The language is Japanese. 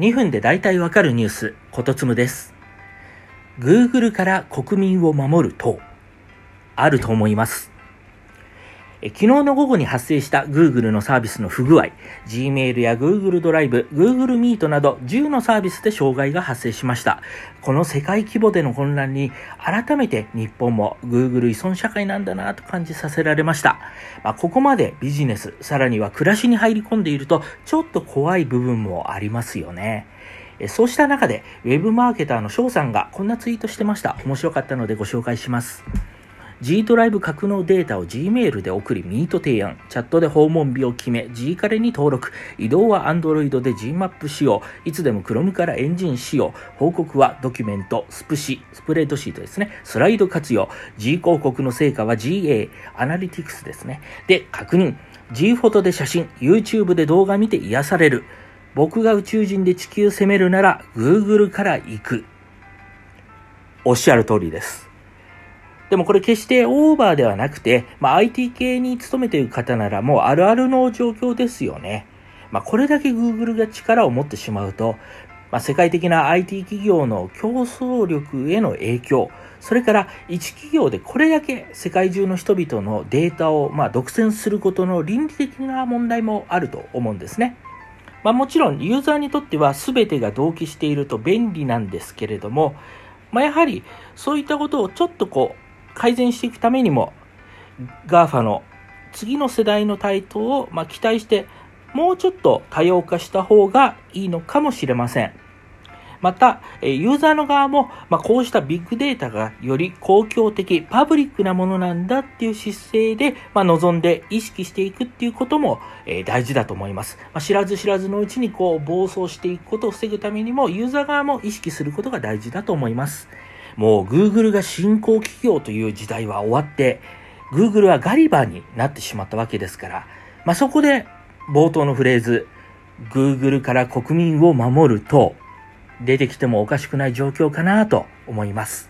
2分で大体わかるニュース、ことつむです。Google から国民を守る党、あると思います。え昨日の午後に発生した Google のサービスの不具合、Gmail や Google ドライブ、Google Meet など10のサービスで障害が発生しました。この世界規模での混乱に改めて日本も Google 依存社会なんだなと感じさせられました。まあ、ここまでビジネス、さらには暮らしに入り込んでいるとちょっと怖い部分もありますよね。そうした中で、ウェブマーケターの翔さんがこんなツイートしてました。面白かったのでご紹介します。G ドライブ格納データを Gmail で送り、ミート提案。チャットで訪問日を決め、G カレに登録。移動は Android で Gmap 使用。いつでも Chrome からエンジン使用。報告はドキュメント、スプシ、スプレッドシートですね。スライド活用。G 広告の成果は GA、アナリティクスですね。で、確認。G フォトで写真、YouTube で動画見て癒される。僕が宇宙人で地球攻めるなら Google から行く。おっしゃる通りです。でもこれ決してオーバーではなくて、まあ、IT 系に勤めている方ならもうあるあるの状況ですよね。まあ、これだけ Google が力を持ってしまうと、まあ、世界的な IT 企業の競争力への影響、それから一企業でこれだけ世界中の人々のデータをまあ独占することの倫理的な問題もあると思うんですね。まあ、もちろんユーザーにとっては全てが同期していると便利なんですけれども、まあ、やはりそういったことをちょっとこう改善していくためにも GAFA の次の世代の台頭をまあ期待してもうちょっと多様化した方がいいのかもしれません。また、ユーザーの側も、まあ、こうしたビッグデータがより公共的、パブリックなものなんだっていう姿勢で、まあ、望んで意識していくっていうことも、えー、大事だと思います。まあ、知らず知らずのうちにこう暴走していくことを防ぐためにも、ユーザー側も意識することが大事だと思います。もう Google が新興企業という時代は終わって、Google はガリバーになってしまったわけですから、まあ、そこで冒頭のフレーズ、Google から国民を守ると、出てきてもおかしくない状況かなと思います。